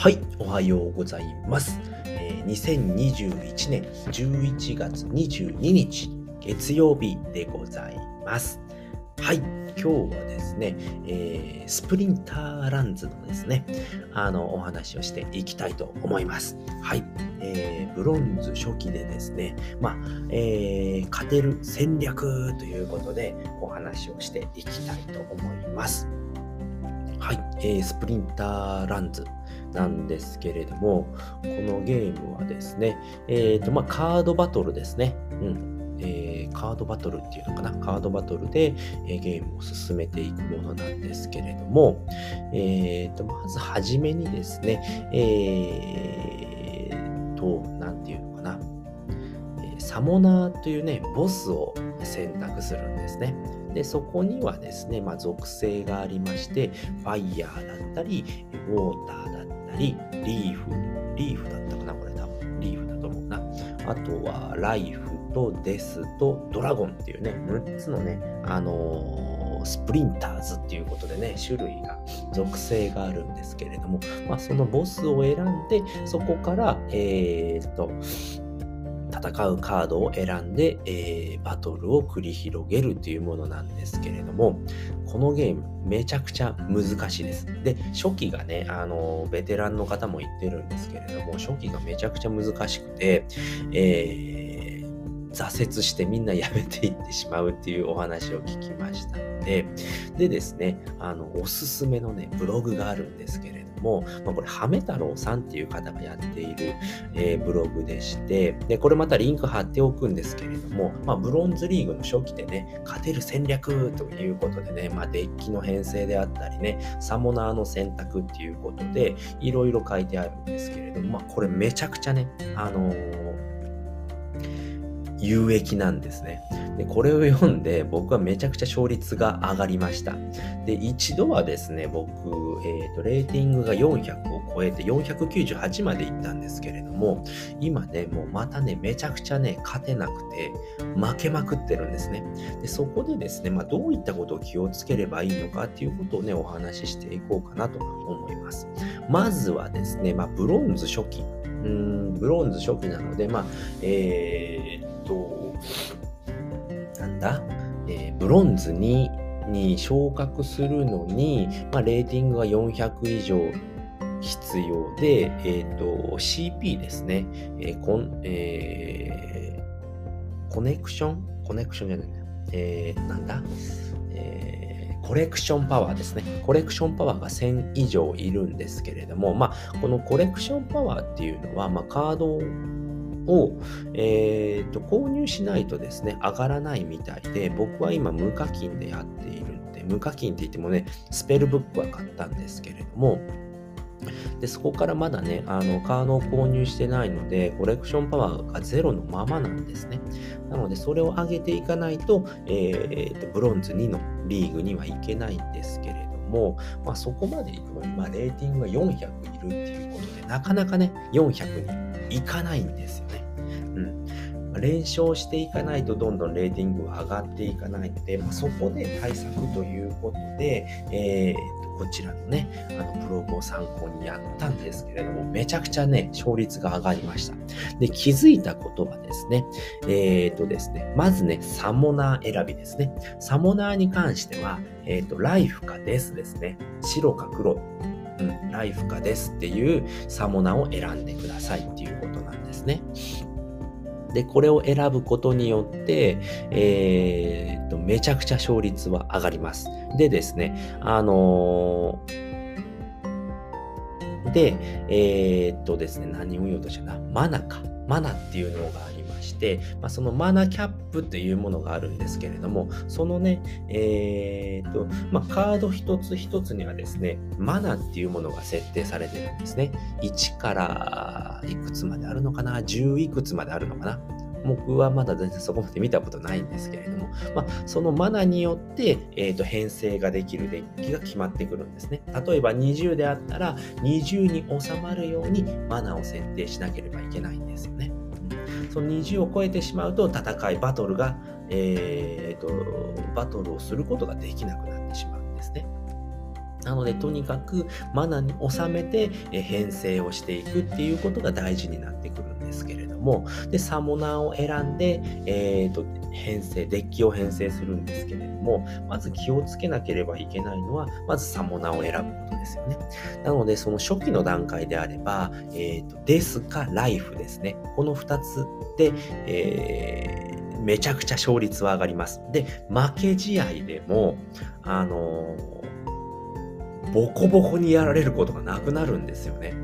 はい、おはようございます。えー2021年11月22日月曜日でございます。はい、今日はですね、えースプリンターランズのですね、あの、お話をしていきたいと思います。はい、えーブロンズ初期でですね、まあ、えー勝てる戦略ということでお話をしていきたいと思います。はい、えースプリンターランズなんですけれども、このゲームはですね、えっ、と、まあ、カードバトルですね。うん。えーカードバトルっていうのかなカードバトルで、えーゲームを進めていくものなんですけれども、えっ、と、まずはじめにですね、えーと、なんていうのかな、サモナーというね、ボスを選択するんですね。で、そこにはですね、まあ、属性がありまして、ファイヤーだったり、ウォーターだったり、リーフ、リーフだったかなこれ多分、リーフだと思うな。あとは、ライフとデスとドラゴンっていうね、6つのね、あのースプリンターズっていうことでね、種類が、属性があるんですけれども、まあ、そのボスを選んで、そこから、えーっと、戦うカードを選んで、えーバトルを繰り広げるというものなんですけれども、このゲームめちゃくちゃ難しいです。で、初期がね、あの、ベテランの方も言ってるんですけれども、初期がめちゃくちゃ難しくて、えー挫折してみんなやめていってしまうっていうお話を聞きましたので、でですね、あの、おすすめのね、ブログがあるんですけれども、もまあ、これ、ハメ太郎さんっていう方がやっている、えーブログでして、で、これまたリンク貼っておくんですけれども、まあ、ブロンズリーグの初期でね、勝てる戦略ということでね、まあ、デッキの編成であったりね、サモナーの選択っていうことで、いろいろ書いてあるんですけれども、まあ、これめちゃくちゃね、あのー有益なんですね。で、これを読んで僕はめちゃくちゃ勝率が上がりました。で、一度はですね、僕、えっ、と、レーティングが400を超えて498までいったんですけれども、今ね、もうまたね、めちゃくちゃね、勝てなくて、負けまくってるんですね。で、そこでですね、まあ、どういったことを気をつければいいのかっていうことをね、お話ししていこうかなと思います。まずはですね、まあ、ブロンズ初期。うん、ブロンズ初期なので、まあ、えー、だ、えーブロンズにに昇格するのに、まあ、レーティングが400以上必要で、えーと、CP ですね。えーコンえーコネクション？コネクションじゃないな。えーなんだ？えーコレクションパワーですね。コレクションパワーが1000以上いるんですけれども、まあ、このコレクションパワーっていうのは、まあ、カードを、えーと購入しないとですね、上がらないみたいで、僕は今無課金でやっているので、無課金って言ってもね、スペルブックは買ったんですけれども、で、そこからまだね、あの、カードを購入してないので、コレクションパワーがゼロのままなんですね。なので、それを上げていかないと、えーと、ブロンズ2のリーグにはいけないんですけれども、まあ、そこまで行くのに、まあ、レーティングが400いるっていうことで、なかなかね、400にいかないんですよね。うん。まあ連勝していかないとどんどんレーティングが上がっていかないので、まあ、そこで対策ということで、えーとこちらのね、あのブログを参考にやったんですけれども、めちゃくちゃね、勝率が上がりました。で、気づいたことはですね、えっ、とですね、まずね、サモナー選びですね。サモナーに関しては、えっ、と、ライフかデスですね。白か黒。うん、ライフかデスっていうサモナを選んでくださいっていうことなんですね。で、これを選ぶことによって、えーっと、めちゃくちゃ勝率は上がります。でですね、あのーで、えーっとですね、何を言おうとしたな、マナか。マナっていうのがありまして、まあ、そのマナキャップっていうものがあるんですけれども、そのね、えーっと、まあ、カード一つ一つにはですね、マナっていうものが設定されてるんですね。1からいくつまであるのかな ?10 いくつまであるのかな？僕はまだ全然そこまで見たことないんですけれども、まあ、そのマナによって、えー、と編成ができるデッキが決まってくるんですね。例えば20であったら20に収まるようにマナを設定しなければいけないんですよね。その20を超えてしまうと戦い、バトルが、えー、とバトルをすることができなくなってしまうんですね。なので、とにかくマナに収めて編成をしていくっていうことが大事になってくるんですけれども、で、サモナーを選んで、え、ー、と、編成、デッキを編成するんですけれども、まず気をつけなければいけないのは、まずサモナを選ぶことですよね。なので、その初期の段階であれば、え、ー、と、ですか、ライフですね。この2つで、えー、めちゃくちゃ勝率は上がります。で、負け試合でも、あのボコボコにやられることがなくなるんですよね。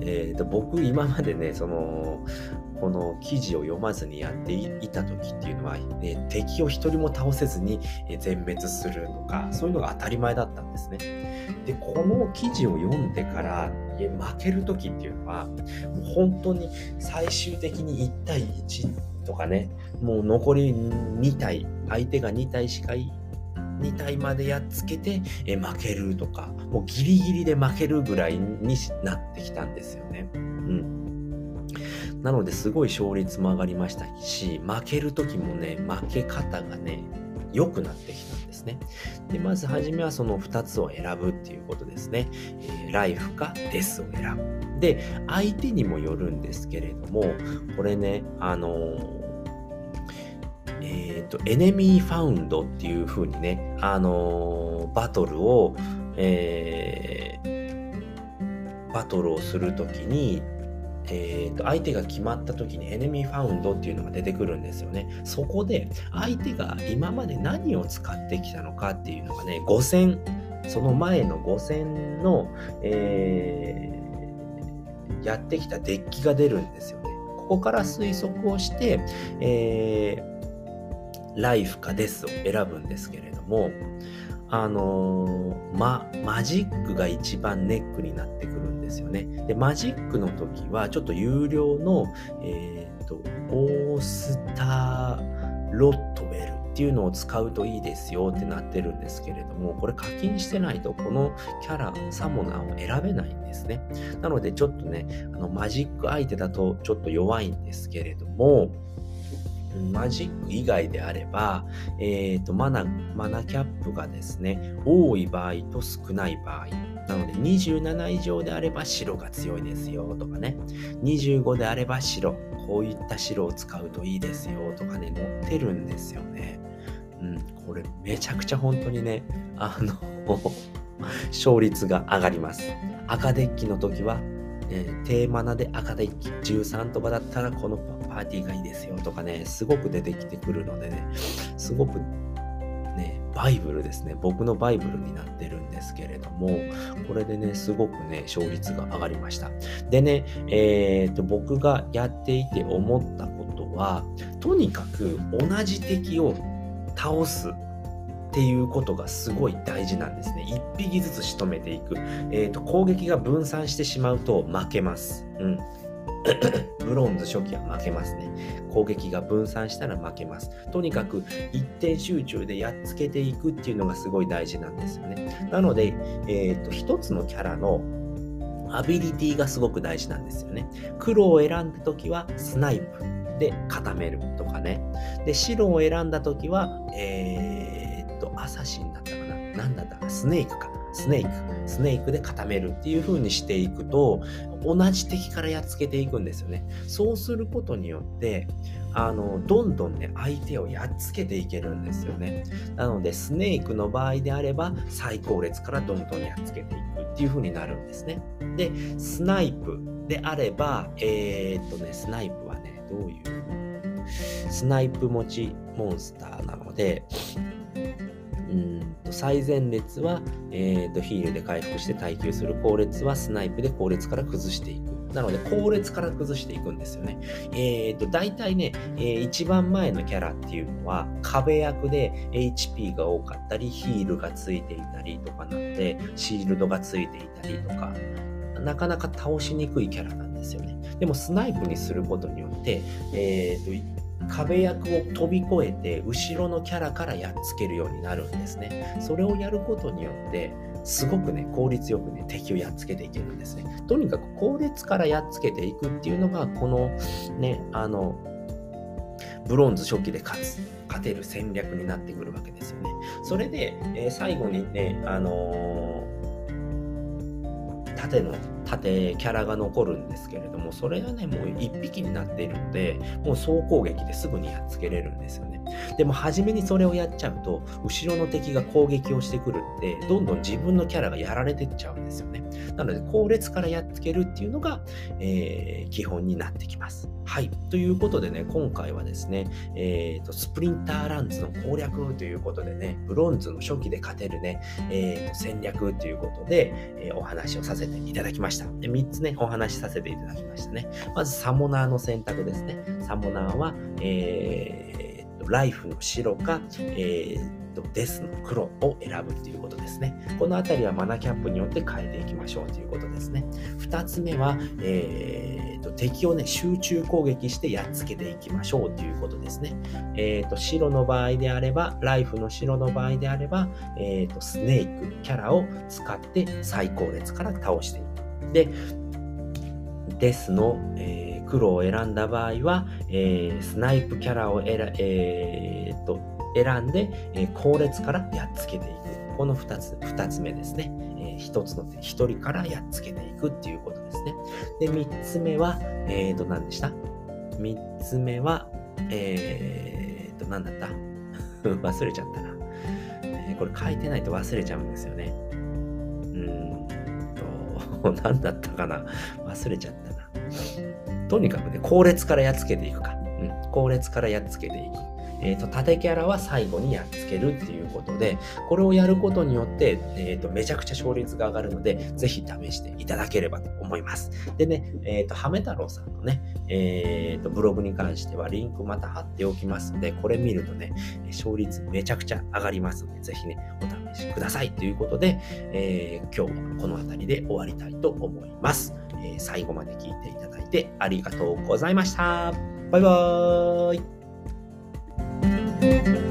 えーと、僕今までねそのこの記事を読まずにやっていた時っていうのは、ね、敵を一人も倒せずに全滅するとかそういうのが当たり前だったんですね。でこの記事を読んでから負ける時っていうのはもう本当に最終的に1対1とかねもう残り2体相手が2体しかい2体までやっつけて、負けるとか、もうギリギリで負けるぐらいになってきたんですよね。うん。なのですごい勝率も上がりましたし、負ける時もね、負け方がね、良くなってきたんですね。で、まずはじめはその2つを選ぶっていうことですね。えー、ライフかデスを選ぶ。で、相手にもよるんですけれども、これね、あのーえっ、と、エネミーファウンドっていう風にね、あのー、バトルを、えー、バトルをするときに、えーと、相手が決まった時にエネミーファウンドっていうのが出てくるんですよね。そこで相手が今まで何を使ってきたのかっていうのがね、5戦、その前の5戦の、えー、やってきたデッキが出るんですよね。ここから推測をして、えーライフかデスを選ぶんですけれども、あのー、ま、マジックが一番ネックになってくるんですよね。で、マジックの時は、ちょっと有料の、えっ、ー、と、オースターロットウェルっていうのを使うといいですよってなってるんですけれども、これ課金してないと、このキャラ、サモナーを選べないんですね。なので、ちょっとね、あの、マジック相手だとちょっと弱いんですけれども、マジック以外であれば、えっ、ー、と、マナ、マナキャップがですね、多い場合と少ない場合。なので、27以上であれば白が強いですよとかね。25であれば白。こういった白を使うといいですよとかね、載ってるんですよね。うん、これめちゃくちゃ本当にね、あの 勝率が上がります。赤デッキの時はえー、テーマナで赤デッキ13とかだったらこのパーティーがいいですよとかね、すごく出てきてくるのでね、すごくね、バイブルですね。僕のバイブルになってるんですけれども、これでね、すごくね、勝率が上がりました。でね、えー、と、僕がやっていて思ったことは、とにかく同じ敵を倒すっていうことがすごい大事なんですね。一匹ずつ仕留めていく。えっ、ー、と、攻撃が分散してしまうと負けます。うん。ブロンズ初期は負けますね。攻撃が分散したら負けます。とにかく一点集中でやっつけていくっていうのがすごい大事なんですよね。なので、えっ、ー、と、一つのキャラのアビリティがすごく大事なんですよね。黒を選んだ時はスナイプで固めるとかね。で、白を選んだ時は、えー、アサシンだったかな？何だった？かスネークか。スネーク。スネークで固めるっていう風にしていくと、同じ敵からやっつけていくんですよね。そうすることによって、あの、どんどんね、相手をやっつけていけるんですよね。なので、スネークの場合であれば、最高列からどんどんやっつけていくっていう風になるんですね。で、スナイプであれば、えー、っとね、スナイプはね、どういう、スナイプ持ちモンスターなので、と最前列は、えー、とヒールで回復して耐久する後列はスナイプで後列から崩していく。なので、後列から崩していくんですよね。えっ、ー、と、大体ね、えー、一番前のキャラっていうのは、壁役で HP が多かったり、ヒールがついていたりとかなので、シールドがついていたりとか、なかなか倒しにくいキャラなんですよね。でも、スナイプにすることによって、えっ、ー、と、壁役を飛び越えて後ろのキャラからやっつけるようになるんですね。それをやることによってすごくね効率よくね敵をやっつけていけるんですね。とにかく後列からやっつけていくっていうのがこのねあのブロンズ初期で勝つ勝てる戦略になってくるわけですよね。それで、えー、最後にねあのー縦の縦キャラが残るんですけれども、それがね、もう1匹になっているので、もう総攻撃ですぐにやっつけれるんですよね。でも初めにそれをやっちゃうと、後ろの敵が攻撃をしてくるって、どんどん自分のキャラがやられてっちゃうんですよね。なので、後列からやっつけるっていうのが、えー、基本になってきます。はい。ということでね、今回はですね、えーと、スプリンターランズの攻略ということでね、ブロンズの初期で勝てるね、えーと、戦略ということで、えー、お話をさせていただきました。で3つね、お話しさせていただきましたね。まず、サモナーの選択ですね。サモナーは、えー、ライフの白か、えーとデスの黒を選ぶということですね。このあたりはマナキャップによって変えていきましょうということですね。2つ目は、えーと、敵をね、集中攻撃してやっつけていきましょうということですね。えーと、白の場合であれば、ライフの白の場合であれば、えーと、スネークキャラを使って最高列から倒していく。で、デスの、えー、黒を選んだ場合は、えー、スナイプキャラを選、えー、と選んで、えー、後列からやっつけていく。この2つ、2つ目ですね。え、1つの手、1人からやっつけていくっていうことですね。で、3つ目は、えっ、ー、と、何でした ?3 つ目は、えっ、ー、と、何だった？忘れちゃったな、えー。これ書いてないと忘れちゃうんですよね。うーんと、何だったかな？忘れちゃったな。とにかくね、後列からやっつけていくか。うん、後列からやっつけていく。えっ、ー、と、縦キャラは最後にやっつけるっていうことで、これをやることによって、えっ、ー、と、めちゃくちゃ勝率が上がるので、ぜひ試していただければと思います。でね、えっ、ー、と、ハメ太郎さんのね、えっ、と、ブログに関してはリンクまた貼っておきますので、これ見るとね、勝率めちゃくちゃ上がりますので、ぜひね、お試しくださいということで、え今日はこの辺りで終わりたいと思います。え最後まで聞いていただいてありがとうございました。バイバーイ。